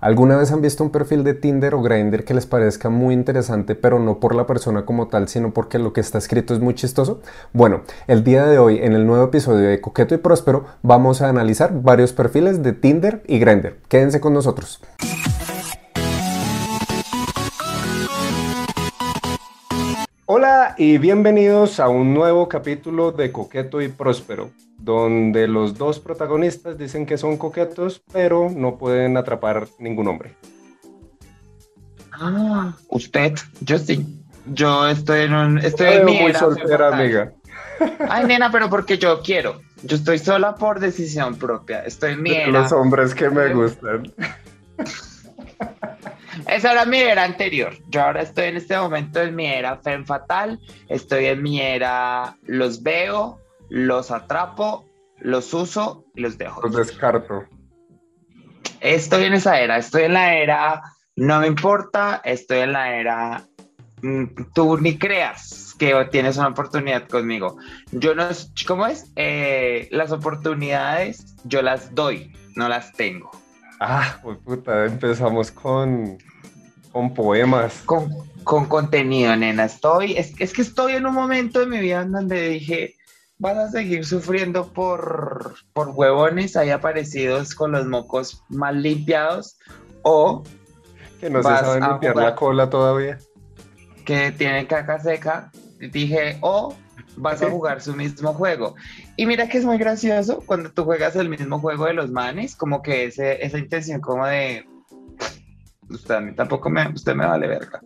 ¿Alguna vez han visto un perfil de Tinder o Grindr que les parezca muy interesante, pero no por la persona como tal, sino porque lo que está escrito es muy chistoso? Bueno, el día de hoy, en el nuevo episodio de Coqueto y Próspero, vamos a analizar varios perfiles de Tinder y Grindr. Quédense con nosotros. Hola y bienvenidos a un nuevo capítulo de Coqueto y Próspero, donde los dos protagonistas dicen que son coquetos, pero no pueden atrapar ningún hombre. Ah, usted, yo sí. Yo estoy en un, estoy en mi muy soltera, amiga. Ay, nena, pero porque yo quiero. Yo estoy sola por decisión propia. Estoy en mi era. Los hombres que me gustan. Esa era mi era anterior. Yo ahora estoy en este momento en mi era Fem Fatal. Estoy en mi era los veo, los atrapo, los uso y los dejo. Los descarto. Estoy en esa era. Estoy en la era no me importa. Estoy en la era mm, tú ni creas que tienes una oportunidad conmigo. Yo no, ¿cómo es? Eh, las oportunidades yo las doy, no las tengo. Ah, pues puta, empezamos con, con poemas. Con, con contenido, nena. Estoy, es, es, que estoy en un momento de mi vida en donde dije, vas a seguir sufriendo por, por huevones ahí aparecidos con los mocos mal limpiados o... Que no se saben limpiar la cola todavía. Que tienen caca seca. Dije, o vas a jugar su mismo juego. Y mira que es muy gracioso cuando tú juegas el mismo juego de los manes, como que ese, esa intención como de, usted a mí tampoco me, usted me vale verga.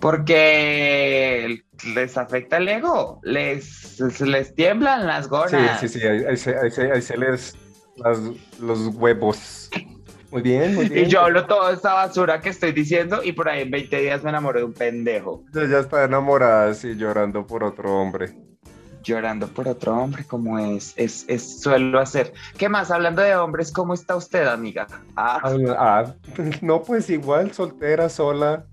Porque les afecta el ego, les, les tiemblan las gonas. Sí, sí, sí, ahí, se, ahí se, les las, los huevos. Muy bien, muy bien. Y yo hablo toda esta basura que estoy diciendo y por ahí en 20 días me enamoré de un pendejo. Ya está enamorada así llorando por otro hombre llorando por otro hombre, como es, es, es, suelo hacer. ¿Qué más? Hablando de hombres, ¿cómo está usted, amiga? Ah, ah no, pues igual, soltera, sola.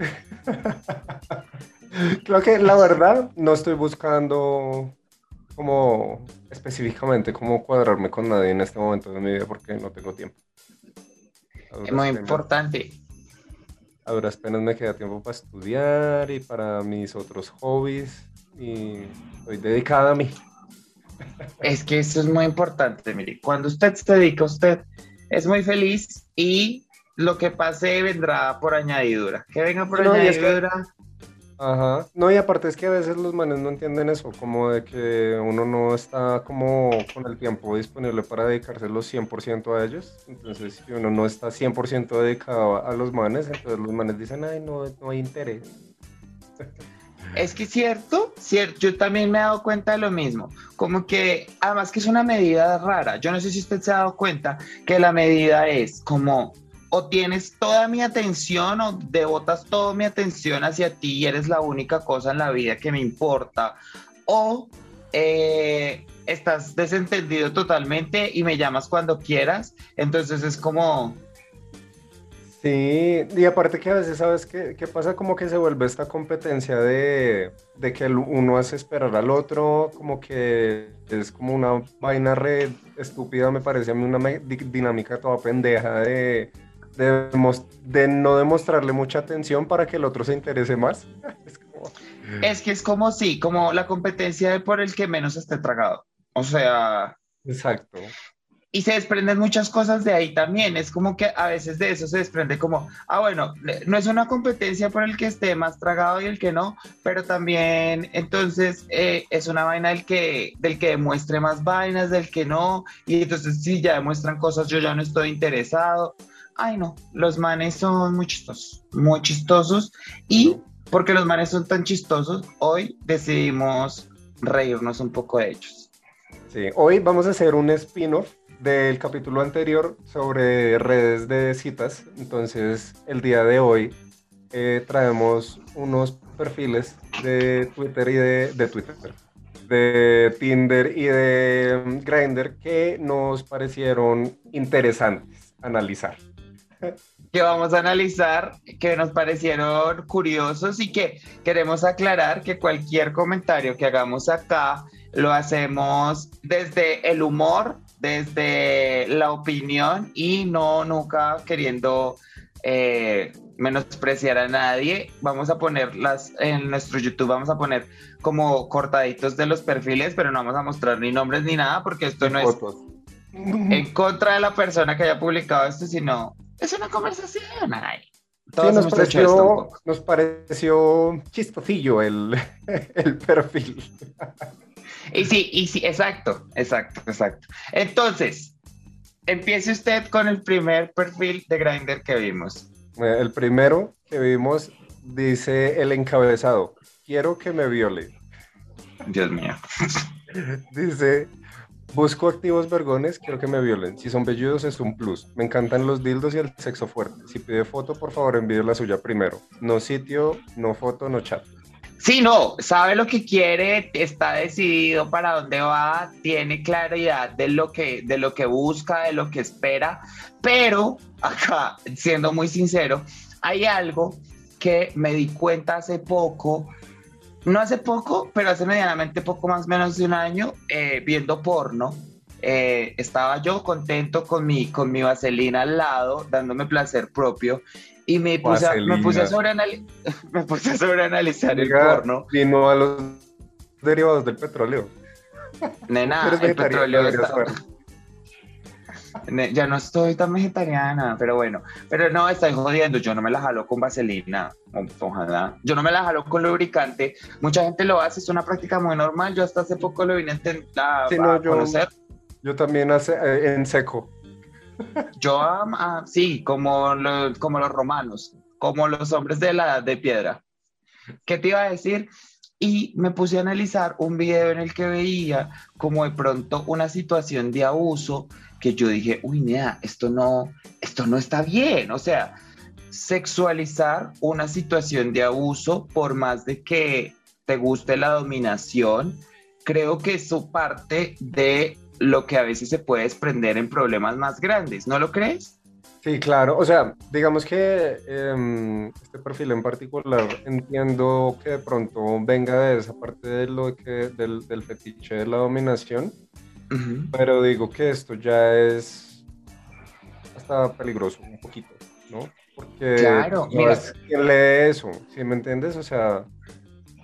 Creo que la verdad no estoy buscando como específicamente cómo cuadrarme con nadie en este momento de mi vida porque no tengo tiempo. Es muy importante. A duras penas me queda tiempo para estudiar y para mis otros hobbies y estoy dedicada a mí. Es que eso es muy importante, mire, cuando usted se dedica a usted, es muy feliz y lo que pase vendrá por añadidura. Que venga por añadidura. Ajá. No, y aparte es que a veces los manes no entienden eso, como de que uno no está como con el tiempo disponible para dedicarse los 100% a ellos. Entonces, si uno no está 100% dedicado a los manes, entonces los manes dicen, ay, no, no hay interés. Es que cierto, cierto, yo también me he dado cuenta de lo mismo, como que además que es una medida rara, yo no sé si usted se ha dado cuenta que la medida es como o tienes toda mi atención o devotas toda mi atención hacia ti y eres la única cosa en la vida que me importa, o eh, estás desentendido totalmente y me llamas cuando quieras, entonces es como Sí, y aparte que a veces, ¿sabes qué, qué pasa? Como que se vuelve esta competencia de, de, que uno hace esperar al otro, como que es como una vaina re estúpida, me parece a mí una dinámica toda pendeja de, de, de, no demostrarle mucha atención para que el otro se interese más. es, como... es que es como sí, como la competencia de por el que menos esté tragado. O sea... Exacto y se desprenden muchas cosas de ahí también. Es como que a veces de eso se desprende como, ah, bueno, no es una competencia por el que esté más tragado y el que no, pero también entonces eh, es una vaina del que, del que demuestre más vainas, del que no, y entonces si ya demuestran cosas, yo ya no estoy interesado. Ay, no, los manes son muy chistosos, muy chistosos, y porque los manes son tan chistosos, hoy decidimos reírnos un poco de ellos. Sí, hoy vamos a hacer un spin-off del capítulo anterior sobre redes de citas. Entonces, el día de hoy eh, traemos unos perfiles de Twitter y de, de Twitter, de Tinder y de mm, Grindr que nos parecieron interesantes analizar. Que vamos a analizar, que nos parecieron curiosos y que queremos aclarar que cualquier comentario que hagamos acá lo hacemos desde el humor desde la opinión y no nunca queriendo eh, menospreciar a nadie. Vamos a ponerlas en nuestro YouTube, vamos a poner como cortaditos de los perfiles, pero no vamos a mostrar ni nombres ni nada porque esto no es en contra de la persona que haya publicado esto, sino es una conversación. Ay. nos, pareció, nos pareció chistocillo el, el perfil. Y sí, y sí, exacto, exacto, exacto. Entonces, empiece usted con el primer perfil de Grindr que vimos. Eh, el primero que vimos dice el encabezado, quiero que me viole. Dios mío. dice, busco activos vergones, quiero que me violen. Si son velludos es un plus. Me encantan los dildos y el sexo fuerte. Si pide foto, por favor envíe la suya primero. No sitio, no foto, no chat. Sí, no, sabe lo que quiere, está decidido para dónde va, tiene claridad de lo que, de lo que busca, de lo que espera, pero acá, siendo muy sincero, hay algo que me di cuenta hace poco, no hace poco, pero hace medianamente poco más o menos de un año, eh, viendo porno. Eh, estaba yo contento con mi, con mi vaselina al lado, dándome placer propio, y me puse, a, me puse a sobreanalizar el porno. Vino a los derivados del petróleo. Nena, el petróleo está... Ya no estoy tan vegetariana, pero bueno. Pero no, estoy jodiendo. Yo no me la jalo con vaselina. Ojalá. Yo no me la jalo con lubricante. Mucha gente lo hace, es una práctica muy normal. Yo hasta hace poco lo vine a, intentar conocer. Yo también hace, eh, en seco. Yo, ah, sí, como, como los romanos, como los hombres de la de piedra. ¿Qué te iba a decir? Y me puse a analizar un video en el que veía como de pronto una situación de abuso que yo dije, uy, mira, esto no, esto no está bien. O sea, sexualizar una situación de abuso por más de que te guste la dominación, creo que eso parte de lo que a veces se puede desprender en problemas más grandes, ¿no lo crees? Sí, claro. O sea, digamos que em, este perfil en particular entiendo que de pronto venga de esa parte de lo que, del, del fetiche de la dominación, pero digo que esto ya es hasta peligroso un poquito, ¿no? Porque claro, no es quien lee eso, ¿sí me entiendes? O sea,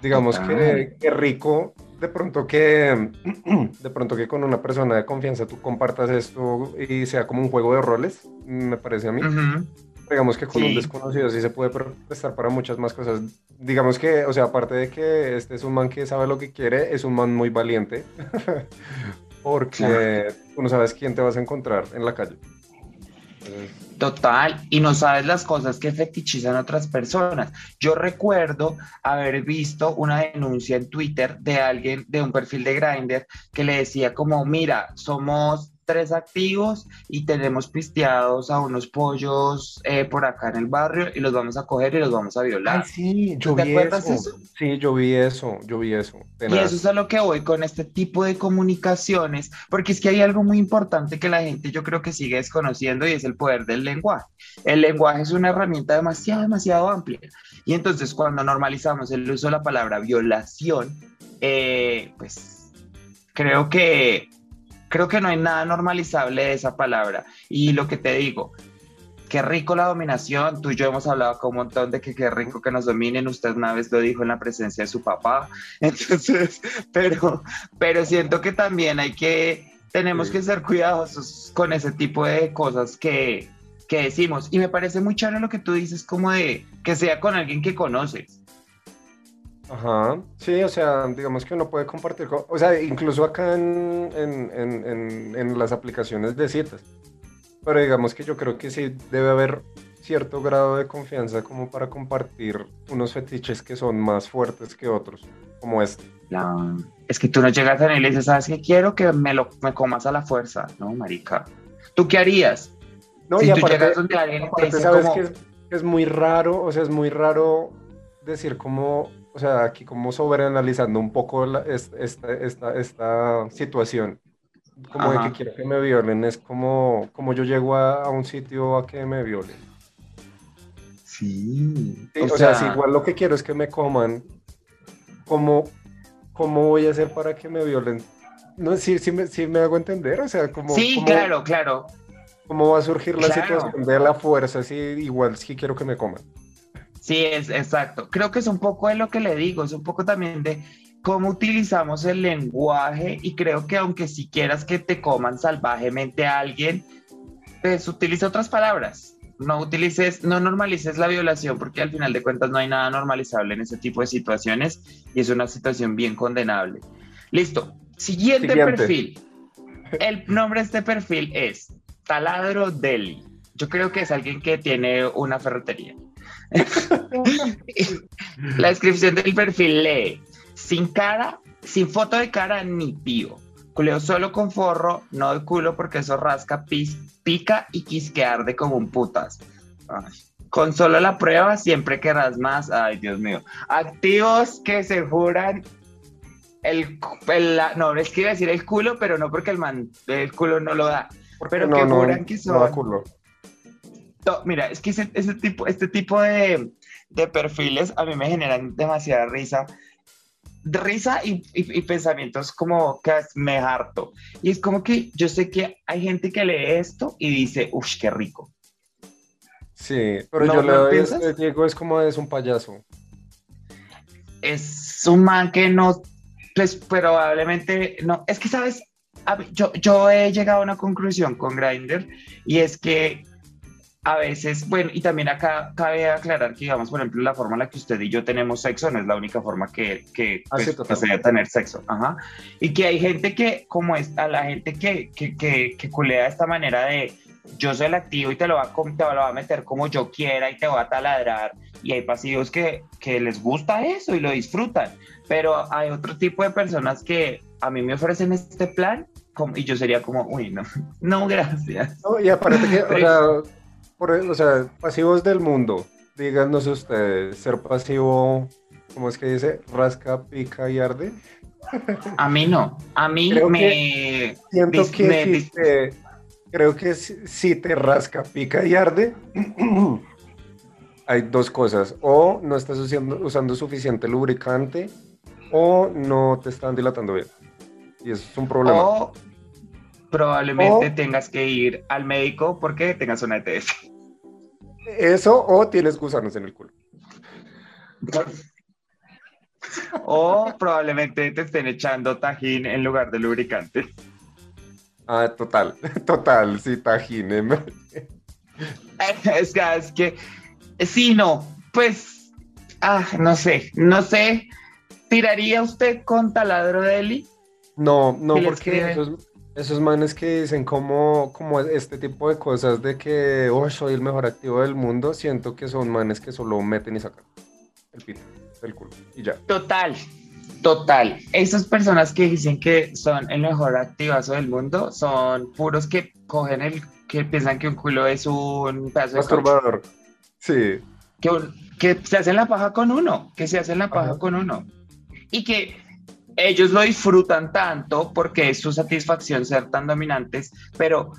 digamos que, que rico de pronto que de pronto que con una persona de confianza tú compartas esto y sea como un juego de roles, me parece a mí. Digamos que con un desconocido sí se puede prestar para muchas más cosas. Digamos que, o sea, aparte de que este es un man que sabe lo que quiere, es un man muy valiente. Porque tú no sabes quién te vas a encontrar en la calle. Total, y no sabes las cosas que fetichizan otras personas. Yo recuerdo haber visto una denuncia en Twitter de alguien de un perfil de Grindr que le decía como, mira, somos tres activos y tenemos pisteados a unos pollos eh, por acá en el barrio y los vamos a coger y los vamos a violar. sí, yo vi eso? Sí, yo vi eso, yo vi eso. Y eso es a lo que voy con este tipo de comunicaciones, porque es que hay algo muy importante que la gente yo creo que sigue desconociendo y es el poder del lenguaje. El lenguaje es una herramienta demasiado, demasiado amplia. Y entonces cuando normalizamos el uso de la palabra violación, eh, pues creo que Creo que no hay nada normalizable de esa palabra. Y lo que te digo, qué rico la dominación. Tú y yo hemos hablado con un montón de que qué rico que nos dominen. Usted una vez lo dijo en la presencia de su papá. Entonces, pero, pero siento que también hay que, tenemos que ser cuidadosos con ese tipo de cosas que, que decimos. Y me parece muy charo lo que tú dices, como de que sea con alguien que conoces. Ajá, sí, o sea, digamos que uno puede compartir, o sea, incluso acá en, en, en, las aplicaciones de citas, pero digamos que yo creo que sí debe haber cierto grado de confianza como para compartir unos fetiches que son más fuertes que otros, como este. No, es que tú no llegas a él y dices, ¿sabes qué quiero? Que me lo me comas a la fuerza, ¿no, marica? ¿Tú qué harías? No, si y tú llegas donde alguien te dice sabes que es, es muy raro, o sea, es muy raro decir como o sea, aquí como sobreanalizando un poco esta, esta, esta, situación, como de que quiero que me violen, es como, como yo llego a, un sitio a que me violen. Sí. o, sea, si igual lo que quiero es que me coman, ¿cómo, ¿cómo voy a hacer para que me violen no, sí, sí, me, sí me hago entender, o sea, como... Sí, claro, claro. ¿Cómo va a surgir la situación de la fuerza si igual sí quiero que me coman? Sí, es exacto. Creo que es un poco de lo que le digo, es un poco también de cómo utilizamos el lenguaje y creo que aunque si quieras que te coman salvajemente a alguien, pues utiliza otras palabras. No utilices, no normalices la violación porque al final de cuentas no hay nada normalizable en ese tipo de situaciones y es una situación bien condenable. Listo. Siguiente, perfil. El nombre de este perfil es Taladro Deli. Yo creo que es alguien que tiene una ferretería. la descripción del perfil lee, sin cara, sin foto de cara ni pío. Culeo solo con forro, no de culo porque eso rasca, pis, pica y quisquear de como un putas. Con solo la prueba siempre querrás más. Ay, Dios mío. Activos que se juran el, no, es que iba a decir el culo, pero no porque el man, el culo no lo da. Pero que juran que son. culo. Mira, es que ese, tipo, este tipo de, de perfiles a mí me generan demasiada risa risa y, pensamientos como que me harto. Y es como que yo sé que hay gente que lee esto y dice, uff, qué rico. Sí, pero yo le doy, este Diego es como es un payaso. Es un man que no, pues probablemente, no, es que sabes, yo, yo he llegado a una conclusión con Grindr y es que a veces, bueno, y también acá cabe aclarar que, digamos, por ejemplo, la forma en la que usted y yo tenemos sexo no es la única forma que, que ah, pues, tener sexo. Ajá. Y que hay gente que, como es, a la gente que, que, que, que culea de esta manera de yo soy el activo y te lo, va a, te lo va a meter como yo quiera y te va a taladrar. Y hay pasivos que, que les gusta eso y lo disfrutan. Pero hay otro tipo de personas que a mí me ofrecen este plan y yo sería como, uy, no, no, gracias. y aparte que, o sea, o sea, pasivos del mundo, díganos ustedes, ser pasivo, ¿cómo es que dice? Rasca, pica y arde. A mí no, a mí me... siento que creo que si, te rasca, pica y arde, hay dos cosas, o no estás usando, usando suficiente lubricante, o no te están dilatando bien. Y eso es un problema. O probablemente tengas que ir al médico porque tengas una ETS. Eso o tienes gusanos en el culo. O probablemente te estén echando tajín en lugar de lubricante. Ah, total, total, sí, tajín. ¿eh? Es que, es que, sí, no, pues, ah, no sé, no sé, ¿tiraría usted con taladro de Eli? No, no, porque esos, manes que dicen como, como este tipo de cosas de que, oh, soy el mejor activo del mundo, siento que son manes que solo meten y sacan el pito del culo y ya. Total, total. Esas personas que dicen que son el mejor activazo del mundo son puros que cogen el, que piensan que un culo es un pedazo de Sí. Que, que se hacen la paja con uno, que se hacen la paja con uno. Y que ellos lo disfrutan tanto porque es su satisfacción ser tan dominantes, pero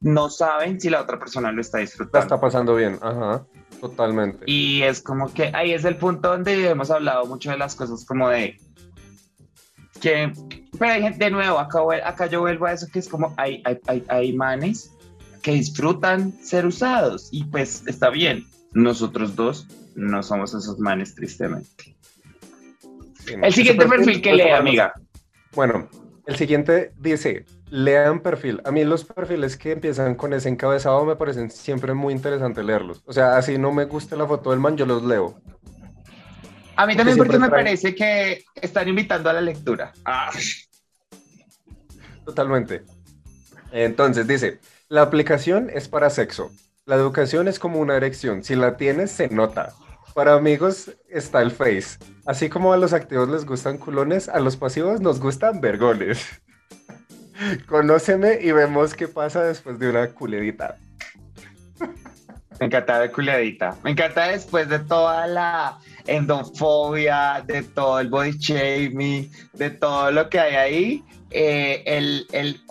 no saben si la otra persona lo está disfrutando. está pasando bien, ajá, totalmente. Y es como que ahí es el punto donde hemos hablado mucho de las cosas como de que, pero hay gente, de nuevo, acá, acá yo vuelvo a eso que es como hay, hay, hay, hay manes que disfrutan ser usados y pues está bien. Nosotros dos no somos esos manes, tristemente el siguiente perfil, que lee, amiga. Bueno, el siguiente dice, lean perfil. A mí los perfiles que empiezan con ese encabezado me parecen siempre muy interesantes leerlos. O sea, así no me gusta la foto del man, yo los leo. A mí también porque, me parece que están invitando a la lectura. Ah. Totalmente. Entonces dice, la aplicación es para sexo. La educación es como una erección. Si la tienes, se nota. Para amigos está el Face. Así como a los activos les gustan culones, a los pasivos nos gustan vergones. Conóceme y vemos qué pasa después de una culedita. Me encanta de culedita. Me encanta después de toda la endofobia, de todo el body shaming, de todo lo que hay ahí, eh, el, el.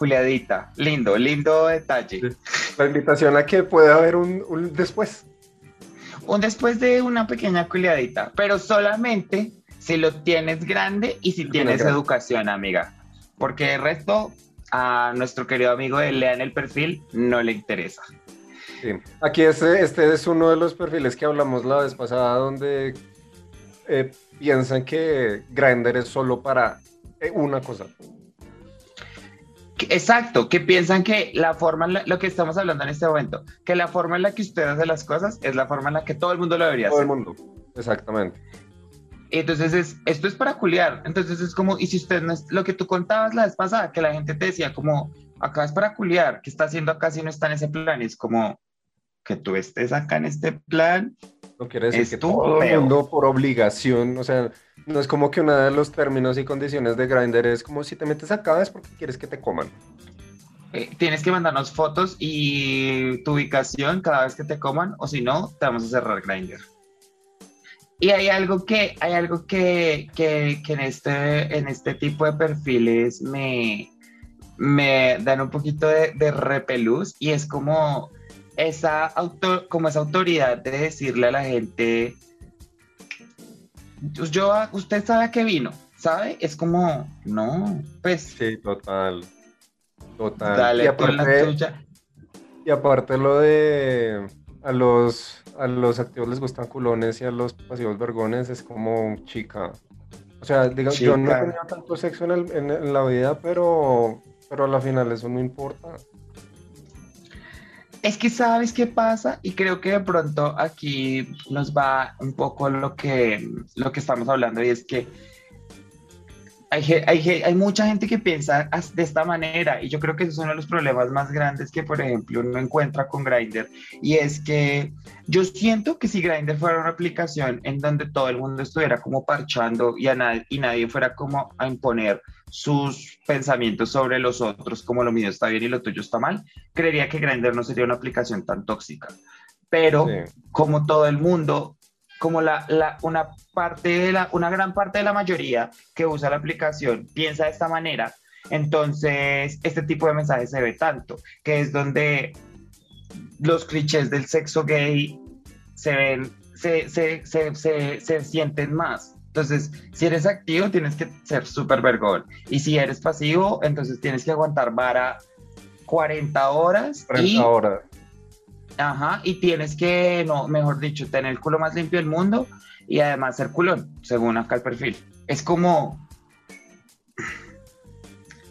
Lindo, lindo detalle. La invitación a que pueda haber un, un después un después de una pequeña culiadita, pero solamente si lo tienes grande y si tienes educación, amiga. porque el resto a nuestro querido amigo de Lean el perfil no le interesa. Sí. Aquí este, este es uno de los perfiles que hablamos la vez pasada donde eh, piensan que Grindr es solo para eh, una cosa. Exacto, que piensan que la forma, lo que estamos hablando en este momento, que la forma en la que usted hace las cosas es la forma en la que todo el mundo lo debería hacer. Todo el mundo, exactamente. Entonces, es, esto es para culiar. Entonces, es como, y si usted no es lo que tú contabas la vez pasada, que la gente te decía, como, acá es para culiar, ¿qué está haciendo acá si no está en ese plan? Y es como, que tú estés acá en este plan. No quiere decir que todo el mundo por obligación, o sea, no es como que uno de los términos y condiciones de Grindr es como si te metes acá es porque quieres que te coman. Eh, tienes que mandarnos fotos y tu ubicación cada vez que te coman, o si no, te vamos a cerrar Grindr. Y hay algo que, hay algo que, que, que en, este, en este tipo de perfiles me, me dan un poquito de, de repelús y es como esa, auto, como esa autoridad de decirle a la gente, yo, usted sabe a qué vino, ¿sabe? Es como, no, pues. Sí, total. Total. Dale y aparte, la tuya. Y aparte lo de a los, a los activos les gustan culones y a los pasivos vergones es como chica. O sea, digamos, yo no he tenido tanto sexo en, en, la vida, pero, pero a la final eso no importa. Es que sabes qué pasa y creo que de pronto aquí nos va un poco lo que, lo que estamos hablando y es que hay, mucha gente que piensa de esta manera y yo creo que ese es uno de los problemas más grandes que, por ejemplo, uno encuentra con Grindr y es que yo siento que si Grindr fuera una aplicación en donde todo el mundo estuviera como parchando y, a nadie, y nadie fuera como a imponer sus pensamientos sobre los otros, como lo mío está bien y lo tuyo está mal, creería que Grindr no sería una aplicación tan tóxica. Pero como todo el mundo como la, la, una parte de la, una gran parte de la mayoría que usa la aplicación piensa de esta manera, entonces este tipo de mensajes se ve tanto, que es donde los clichés del sexo gay se ven, se, se, se, se sienten más. Entonces, si eres activo, tienes que ser súper vergón. Y si eres pasivo, entonces tienes que aguantar vara 40 horas. 40 horas. Ajá, y tienes que, no, mejor dicho, tener el culo más limpio del mundo y además ser culón, según acá el perfil. Es como...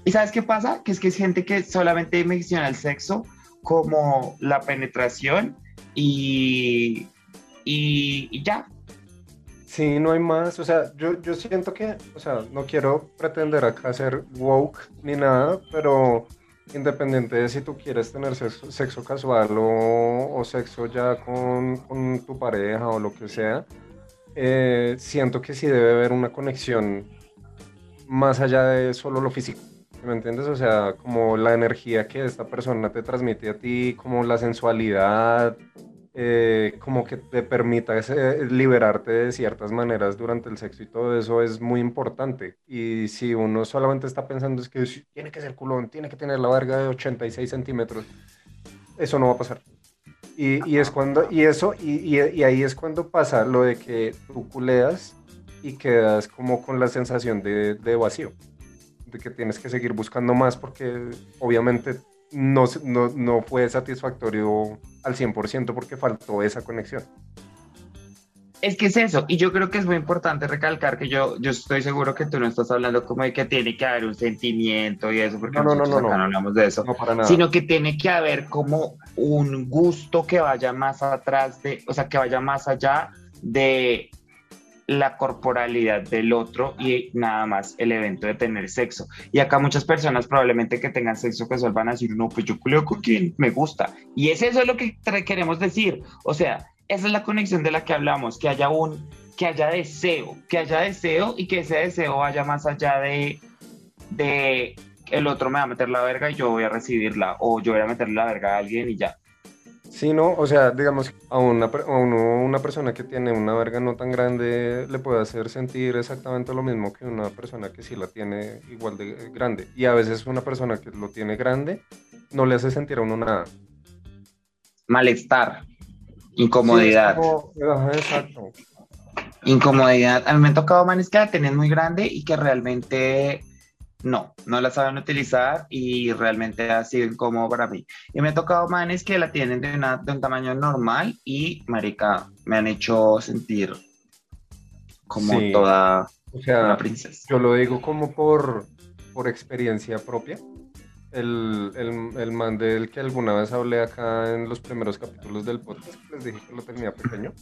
¿Y sabes qué pasa? Que es que es gente que solamente menciona el sexo como la penetración y, y, ya. Sí, no hay más. O sea, yo, yo siento que, o sea, no quiero pretender acá ser woke ni nada, pero independiente de si tú quieres tener sexo, casual o, sexo ya con, tu pareja o lo que sea, eh, siento que sí debe haber una conexión más allá de solo lo físico. ¿Me entiendes? O sea, como la energía que esta persona te transmite a ti, como la sensualidad, eh, como que te permita liberarte de ciertas maneras durante el sexo y todo eso es muy importante. Y si uno solamente está pensando es que tiene que ser culón, tiene que tener la verga de 86 centímetros, eso no va a pasar. Y, y es cuando, y eso, y, y, ahí es cuando pasa lo de que tú culeas y quedas como con la sensación de, de vacío, de que tienes que seguir buscando más porque obviamente no, no, no fue satisfactorio al 100% porque faltó esa conexión. Es que es eso, y yo creo que es muy importante recalcar que yo, yo estoy seguro que tú no estás hablando como de que tiene que haber un sentimiento y eso, porque no, no, no, no, no hablamos de eso, no para nada. sino que tiene que haber como un gusto que vaya más atrás de, o sea, que vaya más allá de la corporalidad del otro y nada más el evento de tener sexo. Y acá muchas personas probablemente que tengan sexo casual van a decir, no, pues yo culeo con quien me gusta. Y es eso lo que queremos decir. O sea, esa es la conexión de la que hablamos, que haya un, que haya deseo, que haya deseo y que ese deseo vaya más allá de, de el otro me va a meter la verga y yo voy a recibirla o yo voy a meterle la verga a alguien y ya. Sí, no, o sea, digamos, a una, una persona que tiene una verga no tan grande le puede hacer sentir exactamente lo mismo que una persona que sí la tiene igual de grande. Y a veces una persona que lo tiene grande no le hace sentir a uno nada. Malestar, incomodidad. exacto. Incomodidad. A mí me ha tocado manes que la tienen muy grande y que realmente no, no la saben utilizar y realmente ha sido incómodo para mí. Y me ha tocado manes que la tienen de, de un tamaño normal y, marica, me han hecho sentir como toda o sea, una princesa. Yo lo digo como por, por experiencia propia. El, el, el, man del que alguna vez hablé acá en los primeros capítulos del podcast, les dije que lo tenía pequeño.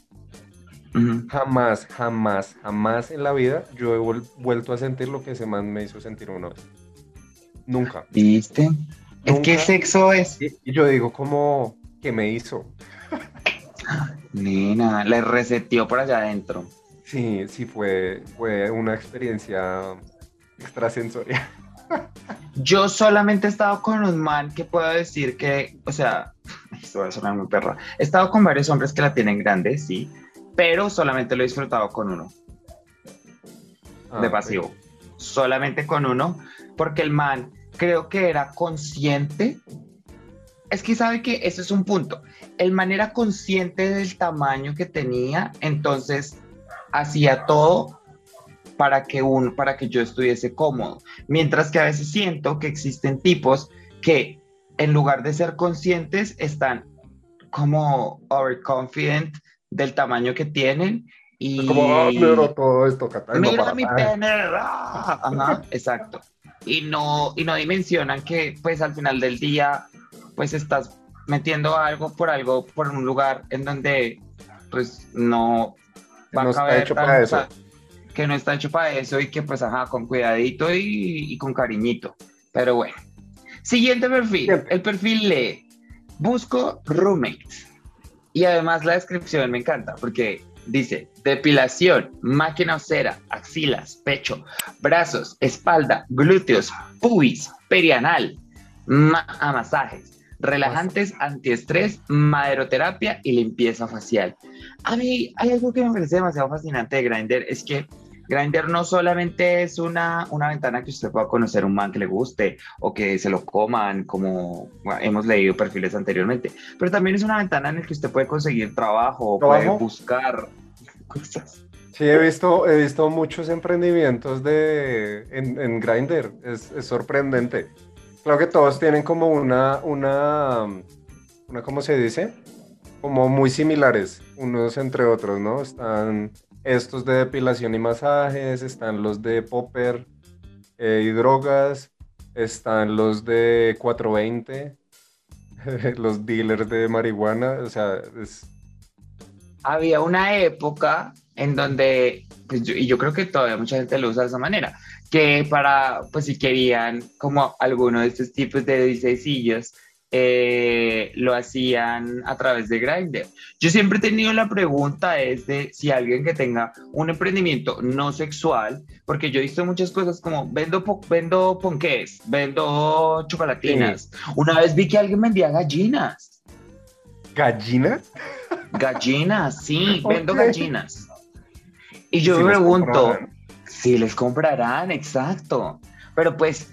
Jamás, jamás, jamás en la vida yo he vuelto a sentir lo que ese man me hizo sentir una vez. Nunca. ¿Viste? Es que sexo es. Y, yo digo, como, ¿qué me hizo? Nina, le reseteó por allá adentro. Sí, sí, fue, fue una experiencia extrasensorial. Yo solamente he estado con un man que puedo decir que, o sea, esto va a sonar muy perra. He estado con varios hombres que la tienen grande, sí, pero solamente lo he disfrutado con uno. Ah, de pasivo. Solamente con uno, porque el man creo que era consciente. Es que sabe que ese es un punto. El man era consciente del tamaño que tenía, entonces hacía todo para que, un, para que yo estuviese cómodo. Mientras que a veces siento que existen tipos que en lugar de ser conscientes están como overconfident del tamaño que tienen. Y... como, ah, todo esto, Mira mi pene. Ah, ajá, exacto. Y no, y no dimensionan que, pues, al final del día, pues, estás metiendo algo por algo, por un lugar en donde, pues, no va no a caber hecho para eso. que no está hecho para eso y que, pues, ajá, con cuidadito y, y con cariñito. Pero bueno. Siguiente perfil. El perfil lee. Busco roommates. Y además la descripción me encanta porque dice depilación, máquina osera, axilas, pecho, brazos, espalda, glúteos, pubis, perianal, a masajes, relajantes, antiestrés, maderoterapia y limpieza facial. A mí hay algo que me parece demasiado fascinante de Grindr, es que Grindr no solamente es una, una ventana que usted pueda conocer un man que le guste o que se lo coman, como hemos leído perfiles anteriormente, pero también es una ventana en la que usted puede conseguir trabajo, puede buscar cosas. Sí, he visto, he visto muchos emprendimientos de, en, en Grindr, es, es, sorprendente. Creo que todos tienen como una, una, una, ¿cómo se dice? Como muy similares, unos entre otros, ¿no? Están estos de depilación y masajes, están los de popper eh, y drogas, están los de 420, los dealers de marihuana, o sea. Había una época en donde, pues y yo creo que todavía mucha gente lo usa de esa manera, que para, pues si querían como alguno de estos tipos de disecillos, eh, lo hacían a través de Grindr. Yo siempre he tenido la pregunta es de si alguien que tenga un emprendimiento no sexual, porque yo he visto muchas cosas como vendo, vendo ponqués, vendo chocolatinas. Una vez vi que alguien vendía gallinas. ¿Gallinas? Gallinas, sí, vendo gallinas. Y yo me pregunto, si les comprarán, exacto. Pero pues,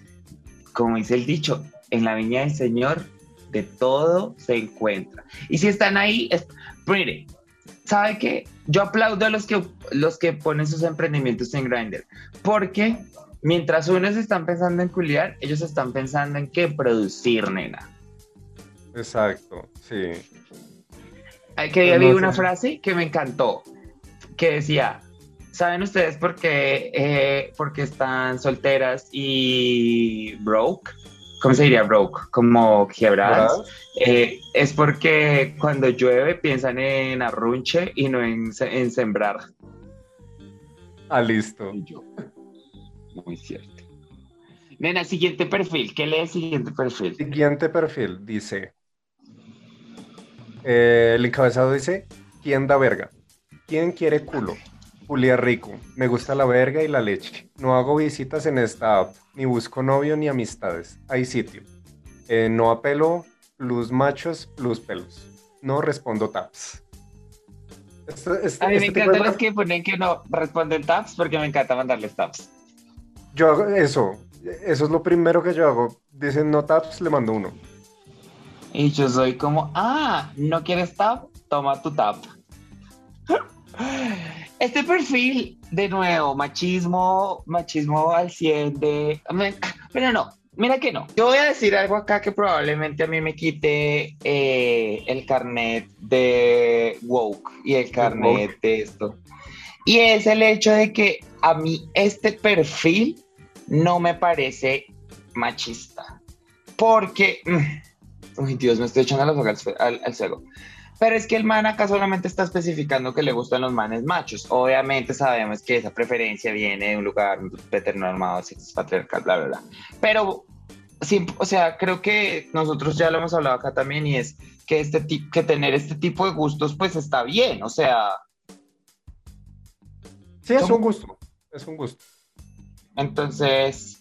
como dice el dicho, en la viña del Señor de todo se encuentra. Y si están ahí, es, mire, ¿sabe qué? Yo aplaudo a los que, los que ponen sus emprendimientos en Grindr, porque mientras unos están pensando en culiar, ellos están pensando en qué producir, nena. Exacto, sí. Hay que había una frase que me encantó, que decía, ¿saben ustedes por qué, eh, porque están solteras y broke? ¿Cómo se diría broke? Como quebradas. Eh, es porque cuando llueve piensan en arrunche y no en, sembrar. Ah, listo. Muy cierto. Nena, siguiente perfil. ¿Qué lee el siguiente perfil? Siguiente perfil dice. Eh, el encabezado dice: ¿Quién da verga? ¿Quién quiere culo? Julia Rico. Me gusta la verga y la leche. No hago visitas en esta app. Ni busco novio ni amistades. Hay sitio. Eh, no apelo, plus machos, plus pelos. No respondo taps. Este, este, a mí me este encantan los que ponen que no responden taps porque me encanta mandarles taps. Yo hago eso. Eso es lo primero que yo hago. Dicen no taps, le mando uno. Y yo soy como, ah, ¿no quieres tap? Toma tu tap. Este perfil, de nuevo, machismo, machismo al 100 de... Pero no, mira que no. Yo voy a decir algo acá que probablemente a mí me quite eh, el carnet de woke y el carnet de esto. Y es el hecho de que a mí este perfil no me parece machista. Porque, mm, uy Dios, me estoy echando las hojas al, al cielo. Pero es que el man acá solamente está especificando que le gustan los manes machos. Obviamente sabemos que esa preferencia viene de un lugar heteronormado, patriarcal, bla, bla, bla. Pero, sí, o sea, creo que nosotros ya lo hemos hablado acá también y es que, este que tener este tipo de gustos pues está bien, o sea... Sí, es un gusto, es un gusto. Entonces,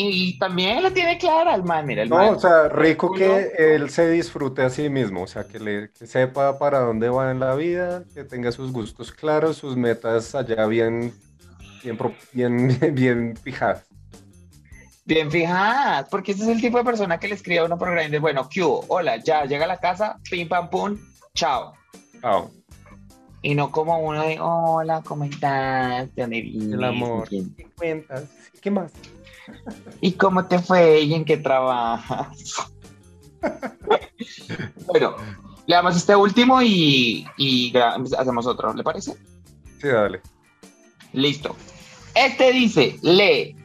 y también la tiene clara el man, mira. El no, o sea, rico que él se disfrute a sí mismo, o sea, que, le, sepa para dónde va en la vida, que tenga sus gustos claros, sus metas allá bien, bien, bien, bien fijadas. Bien fijadas, porque ese es el tipo de persona que le escribe a uno por Grindr, bueno, Q, hola, ya, llega a la casa, pim, pam, pum, chao. Chao. Y no como uno de, hola, ¿cómo estás? ¿De dónde El amor. ¿Qué cuentas? ¿Qué más? ¿Y cómo te fue y en qué trabajas? bueno, le damos este último y, hacemos otro, ¿le parece? Sí, dale. Listo. Este dice, lee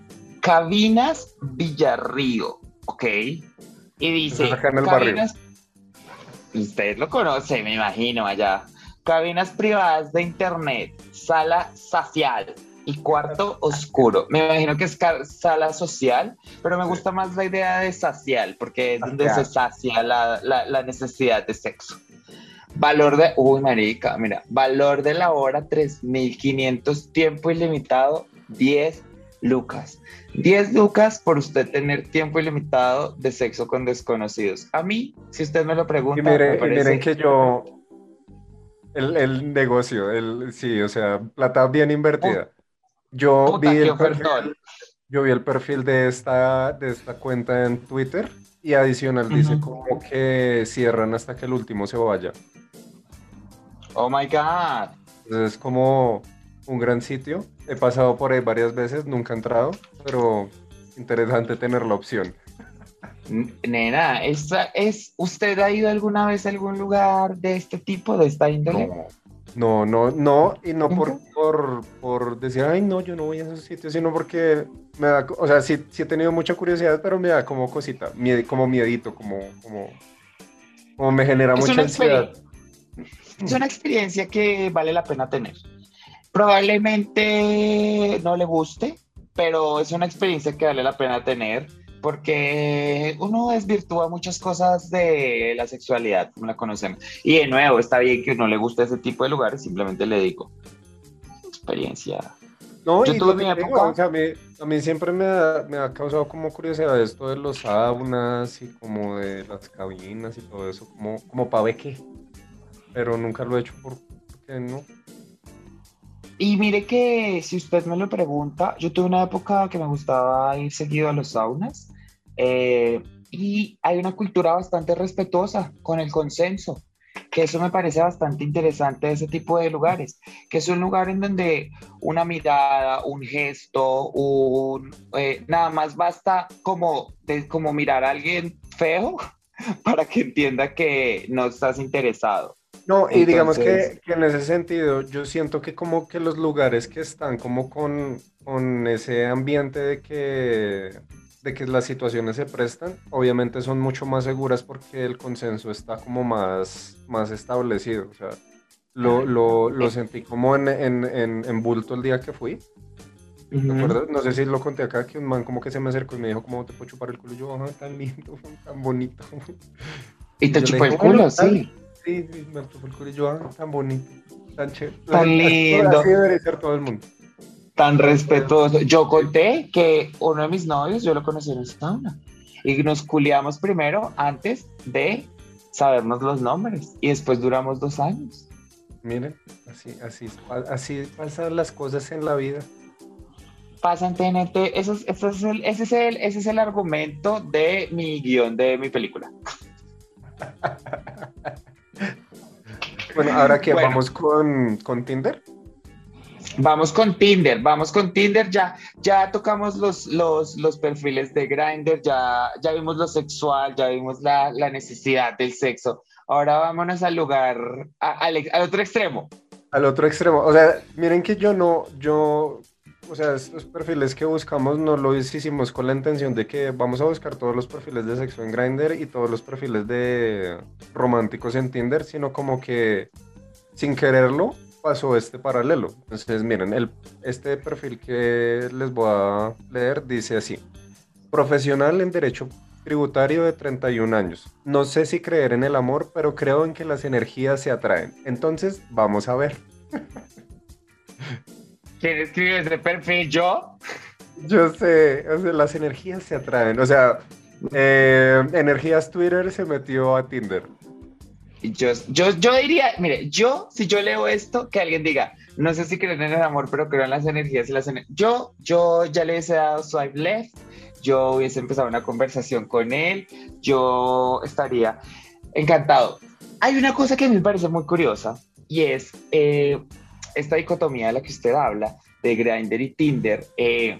Cabinas Villarrío, ¿ok? Y dice, cabinas, usted lo conoce, me imagino, allá. Cabinas privadas de internet, sala sacial, y cuarto oscuro. Me imagino que es sala social, pero me gusta más la idea de sacial, porque es donde se sacia la, la, necesidad de sexo. Valor de, uy, marica, mira, valor de la hora 3.500, tiempo ilimitado, 10 lucas. 10 lucas por usted tener tiempo ilimitado de sexo con desconocidos. A mí, si usted me lo pregunta, y miren que yo, el, el, negocio, el, sí, o sea, plata bien invertida. Yo vi, el perfil, yo vi el perfil de esta, de esta cuenta en Twitter y adicional dice como que cierran hasta que el último se vaya. Oh my God. Entonces es como un gran sitio. He pasado por ahí varias veces, nunca he entrado, pero interesante tener la opción. Nena, ¿esa es, ¿usted ha ido alguna vez a algún lugar de este tipo, de esta índole? No, no, no, y no por, por, decir, ay, no, yo no voy a esos sitios, sino porque me da, o sea, sí, sí he tenido mucha curiosidad, pero me da como cosita, como miedito, como, como, como me genera mucha ansiedad. Es una experiencia que vale la pena tener. Probablemente no le guste, pero es una experiencia que vale la pena tener porque uno desvirtúa muchas cosas de la sexualidad, como la conocemos. Y de nuevo, está bien que no le guste ese tipo de lugares, simplemente le digo, experiencia. No, Yo tuve mi época. a, mí, siempre me ha, me ha, causado como curiosidad esto de los saunas y como de las cabinas y todo eso, como, como para ver qué. Pero nunca lo he hecho por, porque no. Y mire que si usted me lo pregunta, yo tuve una época que me gustaba ir seguido a los saunas eh, y hay una cultura bastante respetuosa con el consenso, que eso me parece bastante interesante de ese tipo de lugares, que es un lugar en donde una mirada, un gesto, un, eh, nada más basta como, de, como mirar a alguien feo para que entienda que no estás interesado. No, y digamos que, que, en ese sentido, yo siento que como que los lugares que están como con, con ese ambiente de que de que las situaciones se prestan, obviamente son mucho más seguras porque el consenso está como más, más establecido. O sea, lo, lo, lo sentí como en, en, en, bulto el día que fui. acuerdas? No sé si lo conté acá, que un man como que se me acercó y me dijo, ¿cómo te puedo chupar el culo? Y yo, ah, tan lindo, tan bonito. ¿Y te chupó el culo? Sí. Sí, sí, me chupó el culo y yo, ah, tan bonito, tan chévere. Tan lindo. Así debería ser todo el mundo tan respetuoso. Yo conté que uno de mis novios, yo lo conocí en sauna y nos culiamos primero antes de sabernos los nombres y después duramos dos años. Miren, así, así, así pasan las cosas en la vida. Pasan TNT, eso, eso es el, ese, es el, ese es el argumento de mi guion de mi película. bueno, ahora que vamos con, con Tinder. Vamos con Tinder, vamos con Tinder, ya, ya tocamos los, los, los perfiles de Grindr, ya, ya vimos lo sexual, ya vimos la, la necesidad del sexo. Ahora vámonos al lugar, al, al otro extremo. Al otro extremo. O sea, miren que yo no, yo, o sea, estos perfiles que buscamos no lo hicimos con la intención de que vamos a buscar todos los perfiles de sexo en Grindr y todos los perfiles de románticos en Tinder, sino como que sin quererlo pasó este paralelo. Entonces, miren, el, este perfil que les voy a leer dice así. Profesional en Derecho Tributario de 31 años. No sé si creer en el amor, pero creo en que las energías se atraen. Entonces, vamos a ver. ¿Quién escribe ese perfil? ¿Yo? Yo sé, o sea, las energías se atraen. O sea, eh, Energías Twitter se metió a Tinder. Yo, yo, yo diría, mire, yo, si yo leo esto, que alguien diga, no sé si creen en el amor, pero creo en las energías y las energías. Yo, yo ya le hubiese dado swipe left, yo hubiese empezado una conversación con él, yo estaría encantado. Hay una cosa que a mí me parece muy curiosa y es eh, esta dicotomía de la que usted habla, de Grindr y Tinder. Eh,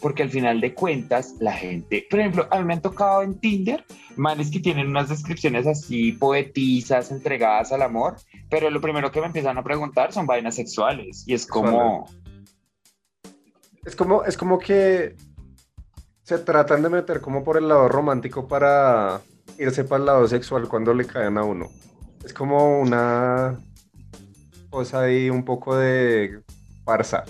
porque al final de cuentas la gente, por ejemplo, a mí me han tocado en Tinder manes que tienen unas descripciones así poetizas, entregadas al amor, pero lo primero que me empiezan a preguntar son vainas sexuales y es como... Es como, es como que se tratan de meter como por el lado romántico para irse para el lado sexual cuando le caen a uno. Es como una cosa ahí un poco de farsa.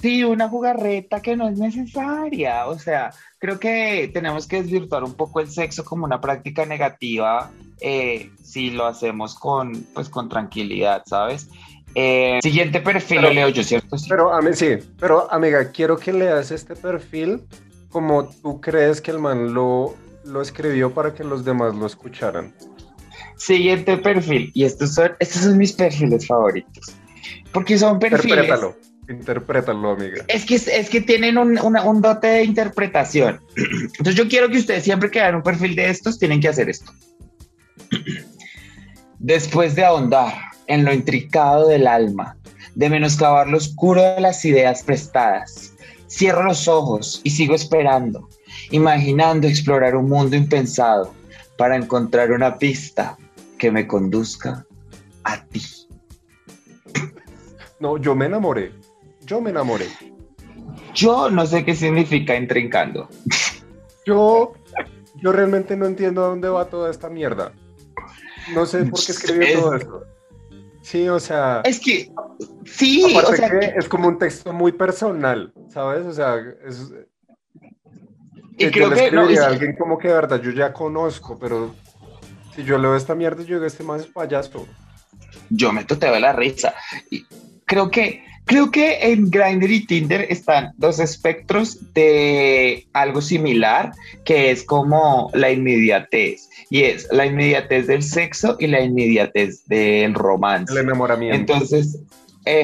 Sí, una jugarreta que no es necesaria. O sea, creo que tenemos que desvirtuar un poco el sexo como una práctica negativa eh, si lo hacemos con, pues, con tranquilidad, ¿sabes? Eh, siguiente perfil lo leo yo, ¿cierto? Sí. Pero, sí, pero amiga, quiero que leas este perfil como tú crees que el man lo, lo escribió para que los demás lo escucharan. Siguiente perfil, y estos son, estos son mis perfiles favoritos, porque son perfiles... Interprétalo, amiga. Es que, es que tienen un, un, dote de interpretación. Entonces yo quiero que ustedes siempre que hagan un perfil de estos, tienen que hacer esto. Después de ahondar en lo intricado del alma, de menoscabar lo oscuro de las ideas prestadas, cierro los ojos y sigo esperando, imaginando explorar un mundo impensado para encontrar una pista que me conduzca a ti. No, yo me enamoré. Yo me enamoré. Yo no sé qué significa intrincando. Yo, yo realmente no entiendo a dónde va toda esta mierda. No sé por qué escribió todo esto. Sí, o sea. Es que. Sí, o sea. Que es como un texto muy personal, ¿sabes? O sea, es. Y creo que no, a alguien como que de verdad yo ya conozco, pero si yo leo esta mierda, yo digo, este más es payaso. Yo me toteo la risa. Y creo que Creo que en Grindr y Tinder están dos espectros de algo similar, que es como la inmediatez, y es la inmediatez del sexo y la inmediatez del romance. El enamoramiento. Entonces,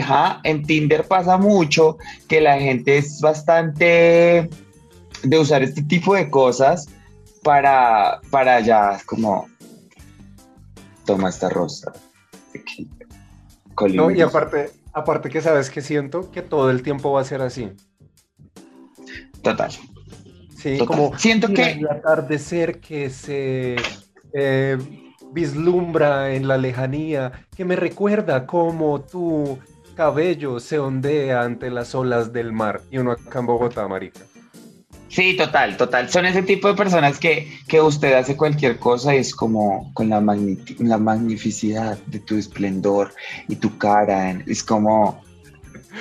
ajá, en Tinder pasa mucho que la gente es bastante de usar este tipo de cosas para, para ya como, toma esta rosa. No, y aparte, Aparte que sabes que siento que todo el tiempo va a ser así. Total. Sí, como siento que el atardecer que se eh, vislumbra en la lejanía, que me recuerda cómo tu cabello se ondea ante las olas del mar. Y uno acá en Bogotá, marica. Sí, total, total. Son ese tipo de personas que, que usted hace cualquier cosa y es como con la, la magnificidad de tu esplendor y tu cara. Es como...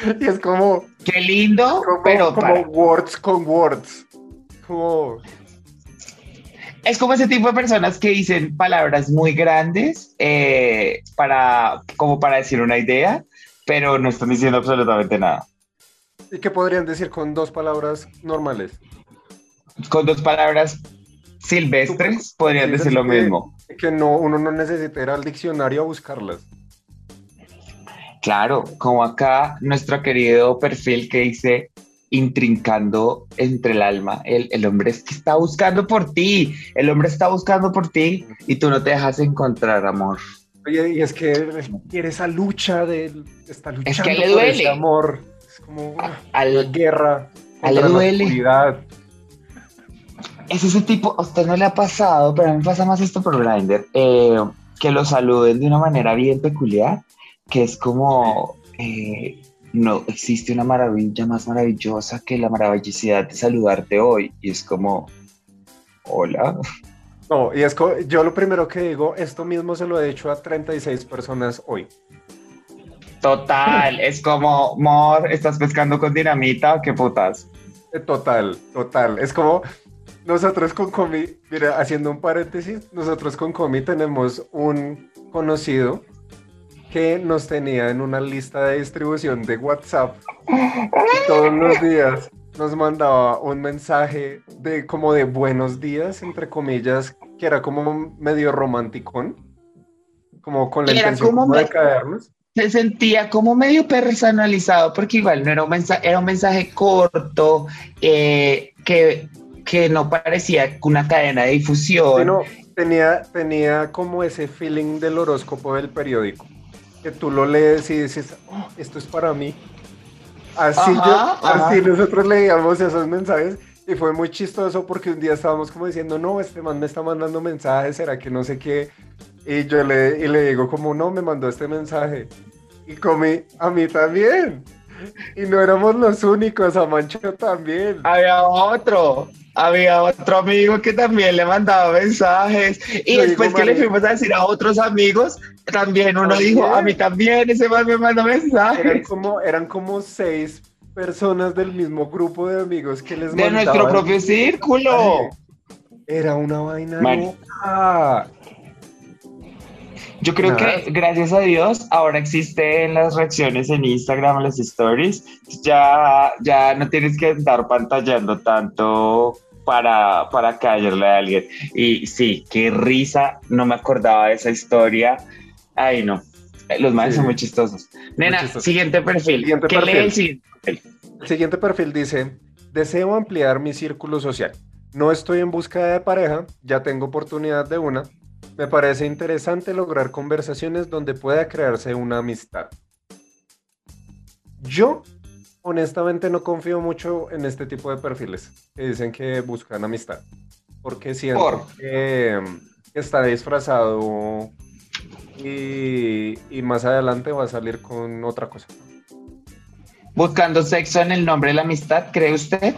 Y es como... Qué lindo, pero... Como words con words. Es como ese tipo de personas que dicen palabras muy grandes eh, para, como para decir una idea, pero no están diciendo absolutamente nada. ¿Y qué podrían decir con dos palabras normales? Con dos palabras silvestres podrían decir lo mismo. Que no, uno no necesita ir al diccionario a buscarlas. Claro, como acá nuestro querido perfil que dice intrincando entre el alma. El, el, hombre es que está buscando por ti, el hombre está buscando por ti y tú no te dejas encontrar, amor. Oye, y es que quiere esa lucha de está luchando Es que le por duele. ese amor. Es como una, una guerra a le la duele. Es ese tipo, a usted no le ha pasado, pero a mí me pasa más esto por Grindr, eh, que lo saluden de una manera bien peculiar, que es como, eh, no existe una maravilla más maravillosa que la maravillosidad de saludarte hoy. Y es como, hola. No, y es co- yo lo primero que digo, esto mismo se lo he dicho a 36 personas hoy. Total, es como, Mor, ¿estás pescando con dinamita qué putas? Eh, Total, total. Es como nosotros con Comi, mira, haciendo un paréntesis, nosotros con Comi tenemos un conocido que nos tenía en una lista de distribución de WhatsApp y todos los días nos mandaba un mensaje de como de buenos días, entre comillas, que era como medio romanticón, como con la Era intención como de caernos. se sentía como medio personalizado, porque igual no era un mensaje, era un mensaje corto, eh, que, que no parecía una cadena de difusión. Sí, no, tenía, tenía como ese feeling del horóscopo del periódico, que tú lo lees y dices, "Oh, esto es para mí. Así, Ajá, yo- así ajá. nosotros leíamos esos mensajes y fue muy chistoso porque un día estábamos como diciendo, no, este man me está mandando mensajes, será que no sé qué. Y yo le, y le digo como, no, me mandó este mensaje. Y comí, a mí también. Y no éramos los únicos, a Mancho también. Había otro, había otro amigo que también le mandaba mensajes. Y Lo después digo, que le fuimos a decir a otros amigos, también uno También. dijo, a mí también ese man me mandó Eran mensajes. como, eran como seis personas del mismo grupo de amigos que les De nuestro mandaban. propio círculo. Era una vaina loca. Yo creo que gracias a Dios ahora existen las reacciones en Instagram, las stories. Ya, ya no tienes que estar pantallando tanto para, para caerle a alguien. Y sí, qué risa, no me acordaba de esa historia. Ay, no. Los manes Sí. son muy chistosos. Nena, siguiente perfil. Siguiente ¿Qué perfil. lee el siguiente perfil? El siguiente perfil dice, deseo ampliar mi círculo social. No estoy en búsqueda de pareja, ya tengo oportunidad de una. Me parece interesante lograr conversaciones donde pueda crearse una amistad. Yo, honestamente, no confío mucho en este tipo de perfiles que dicen que buscan amistad. Porque siento Por. que está disfrazado y, y más adelante va a salir con otra cosa. Buscando sexo en el nombre de la amistad, ¿cree usted?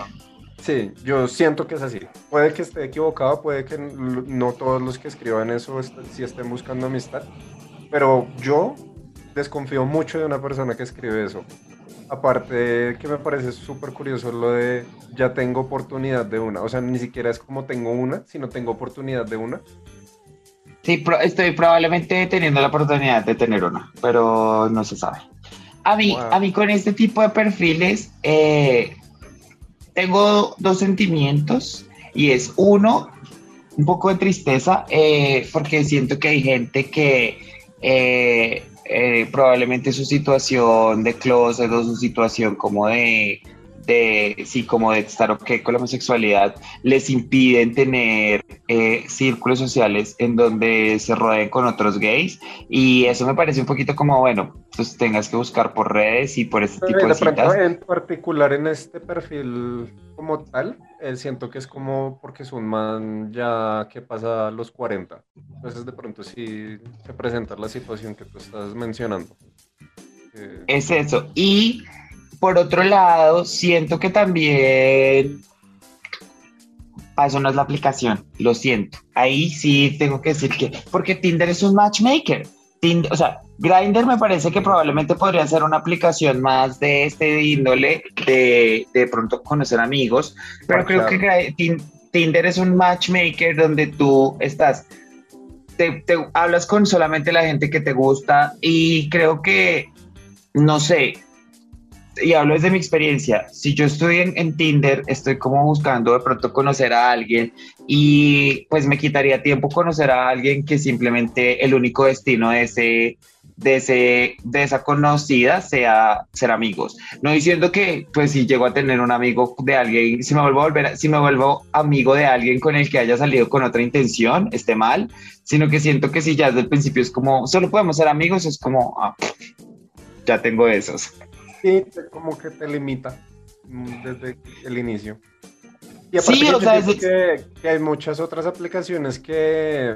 Sí, yo siento que es así. Puede que esté equivocado, puede que no todos los que escriban eso est- sí estén buscando amistad, pero yo desconfío mucho de una persona que escribe eso. Aparte que me parece súper curioso lo de ya tengo oportunidad de una, o sea, ni siquiera es como tengo una, sino tengo oportunidad de una. Sí, pro- estoy probablemente teniendo la oportunidad de tener una, pero no se sabe. A mí, Wow. a mí con este tipo de perfiles eh, tengo dos sentimientos y es uno, un poco de tristeza eh, porque siento que hay gente que eh, eh, probablemente su situación de closet o su situación como de, de, sí, como de estar ok con la homosexualidad les impiden tener eh, círculos sociales en donde se rodeen con otros gays y eso me parece un poquito como, bueno, pues tengas que buscar por redes y por este tipo de citas. en particular en este perfil como tal, eh, siento que es como porque es un man ya que pasa los 40. Entonces de pronto sí se presenta la situación que tú estás mencionando. Eh, Es eso. Y por otro lado, siento que también... Eso no es la aplicación, lo siento. Ahí sí tengo que decir que... Porque Tinder es un matchmaker. Tinder, o sea, Grindr me parece que probablemente podría ser una aplicación más de este índole, de de pronto conocer amigos, pero creo que Tinder es un matchmaker donde tú estás, te, te hablas con solamente la gente que te gusta y creo que, no sé, y hablo desde mi experiencia, si yo estoy en, en Tinder, estoy como buscando de pronto conocer a alguien y pues me quitaría tiempo conocer a alguien que simplemente el único destino de ese de, ese, de esa conocida sea ser amigos. No diciendo que, pues, si llego a tener un amigo de alguien, si me vuelvo a volver, si me vuelvo amigo de alguien con el que haya salido con otra intención, esté mal, sino que siento que si ya desde el principio es como, solo podemos ser amigos, es como, ah, ya tengo esos. Sí, como que te limita mm, desde el inicio. Y aparte sí, o sea, que, que hay muchas otras aplicaciones que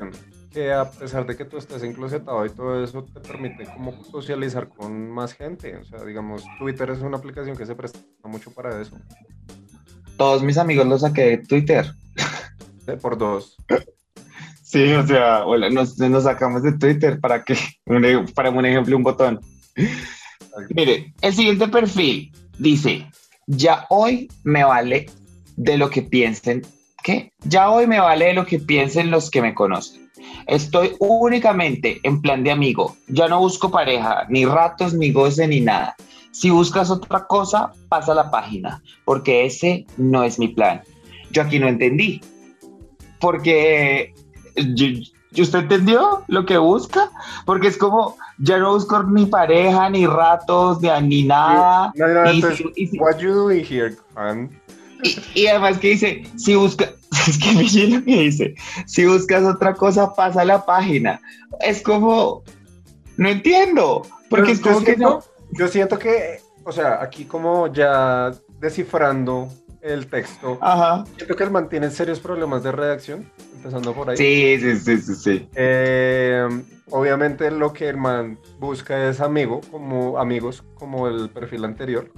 que a pesar de que tú estés enclosetado y todo eso, te permite como socializar con más gente. O sea, digamos, Twitter es una aplicación que se presta mucho para eso. Todos mis amigos los saqué de Twitter. por dos. Sí, o sea, nos, nos sacamos de Twitter para que, para un ejemplo, un botón. Mire, el siguiente perfil dice, ya hoy me vale de lo que piensen, ¿qué? Ya hoy me vale de lo que piensen los que me conocen. Estoy únicamente en plan de amigo. Ya no busco pareja, ni ratos, ni goce, ni nada. Si buscas otra cosa, pasa la página, porque ese no es mi plan. Yo aquí no entendí. Porque ¿Usted entendió lo que busca? Porque es como, ya no busco ni pareja, ni ratos, ni, nada. No, no, what you doing here, y, además que dice, si busca, es que me lo que dice, si buscas otra cosa, pasa la página. Es como, no entiendo, porque es como que no. Yo siento que, o sea, aquí como ya descifrando el texto, siento que él mantiene serios problemas de redacción, empezando por ahí. Sí, sí, sí, sí. sí. Eh, obviamente lo que el man busca es amigo, como amigos, como el perfil anterior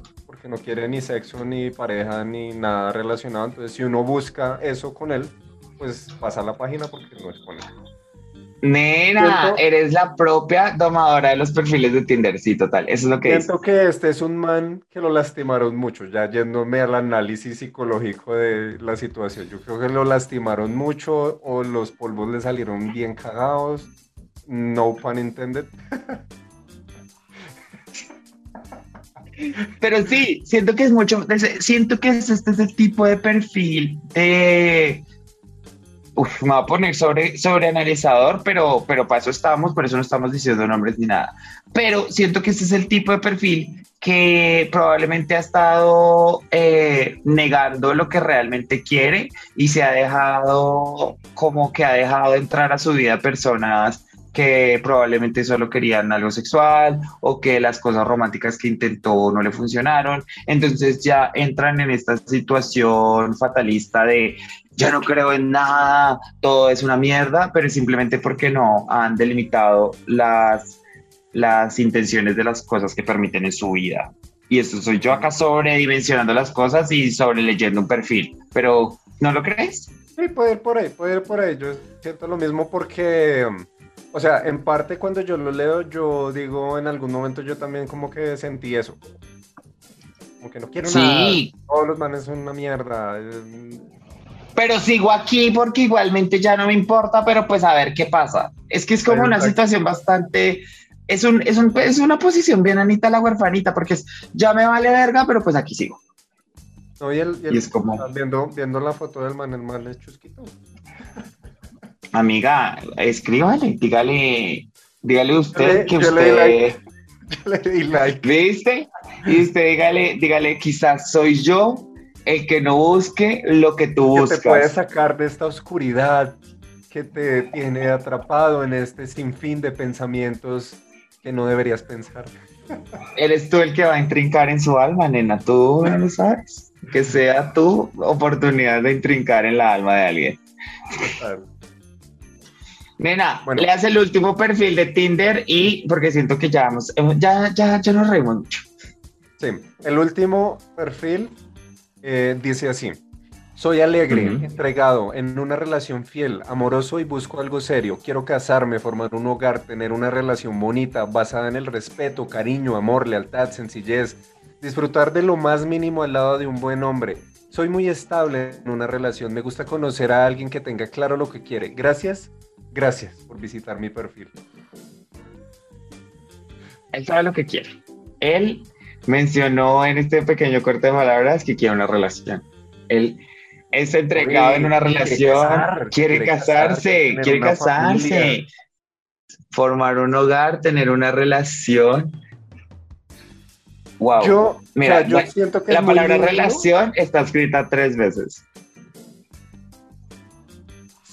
que no quiere ni sexo, ni pareja, ni nada relacionado. Entonces, si uno busca eso con él, pues pasa la página porque no es con él. Nena, eres la propia domadora de los perfiles de Tinder, sí, total, eso es lo que Siento que este es un man que lo lastimaron mucho, ya yéndome al análisis psicológico de la situación. Yo creo que lo lastimaron mucho o los polvos le salieron bien cagados, no pun intended. Pero sí, siento que es mucho, siento que es este, este tipo de perfil de... Uf, me va a poner sobre, sobre analizador, pero, pero para eso estamos, por eso no estamos diciendo nombres ni nada. Pero siento que este es el tipo de perfil que probablemente ha estado eh, negando lo que realmente quiere y se ha dejado, como que ha dejado entrar a su vida personas que probablemente solo querían algo sexual o que las cosas románticas que intentó no le funcionaron. Entonces ya entran en esta situación fatalista de ya no creo en nada, todo es una mierda, pero simplemente porque no han delimitado las, las intenciones de las cosas que permiten en su vida. Y eso soy yo acá sobredimensionando las cosas y sobre leyendo un perfil. Pero, ¿no lo crees? Sí, puede ir por ahí, puede ir por ahí. Yo siento lo mismo porque o sea, en parte cuando yo lo leo, yo digo, en algún momento yo también como que sentí eso. Como que no quiero sí. nada. Todos los manes son una mierda. Pero sigo aquí porque igualmente ya no me importa, pero pues a ver qué pasa. Es que es como una situación bastante... Es, un, es, un, es una posición bien Anita la huerfanita, porque es, ya me vale verga, pero pues aquí sigo. No, y, el, y, es como... Viendo, viendo la foto del man, el man es chusquito. Amiga, escríbale, dígale, dígale usted que usted. Le di like. ¿Viste? Y usted dígale, dígale, quizás soy yo el que no busque lo que tú buscas. Que te puede sacar de esta oscuridad que te tiene atrapado en este sinfín de pensamientos que no deberías pensar. Eres tú el que va a intrincar en su alma, nena. Tú no lo sabes. Que sea tu oportunidad de intrincar en la alma de alguien. Nena, le hace el último perfil de Tinder y porque siento que ya, hemos, ya, ya, ya nos reímos mucho. Sí, el último perfil eh, dice así. Soy alegre, entregado, en una relación fiel, amoroso y busco algo serio. Quiero casarme, formar un hogar, tener una relación bonita, basada en el respeto, cariño, amor, lealtad, sencillez. Disfrutar de lo más mínimo al lado de un buen hombre. Soy muy estable en una relación. Me gusta conocer a alguien que tenga claro lo que quiere. Gracias Gracias por visitar mi perfil. Él sabe lo que quiere. Él mencionó en este pequeño corte de palabras que quiere una relación. Él es entregado en una relación, quiere, casarse, quiere casarse. formar un hogar, tener una relación. Wow. Yo, Mira, yo siento que la palabra relación está escrita tres veces.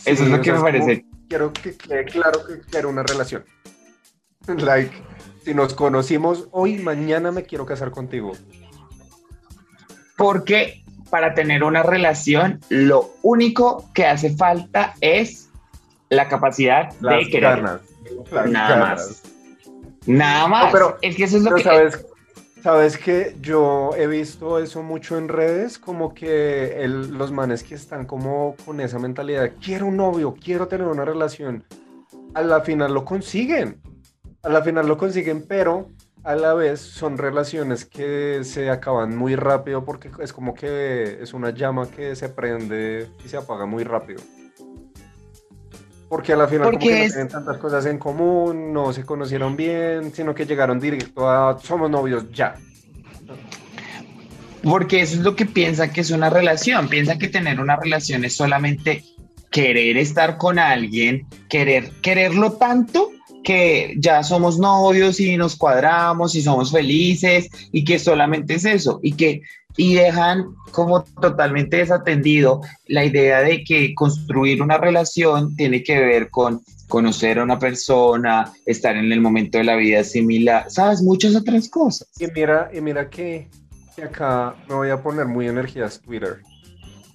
Eso es lo que me parece. Quiero que quede claro que quiero una relación. Like, si nos conocimos hoy, mañana me quiero casar contigo. Porque para tener una relación, lo único que hace falta es la capacidad de querer. Nada más. Nada más. pero, es que eso es lo que. Sabes, sabes que yo he visto eso mucho en redes, como que los manes que están como con esa mentalidad, quiero un novio, quiero tener una relación, a la final lo consiguen. A la final lo consiguen, pero a la vez son relaciones que se acaban muy rápido porque es como que es una llama que se prende y se apaga muy rápido. Porque a la final como que no tienen tantas cosas en común, no se conocieron bien, sino que llegaron directo a somos novios ya. Porque eso es lo que piensa que es una relación. Piensa que tener una relación es solamente querer estar con alguien, querer, quererlo tanto que ya somos novios y nos cuadramos y somos felices y que solamente es eso y que y dejan como totalmente desatendido la idea de que construir una relación tiene que ver con conocer a una persona, estar en el momento de la vida similar, sabes, muchas otras cosas. Y mira, y mira que, que acá me voy a poner muy energías Twitter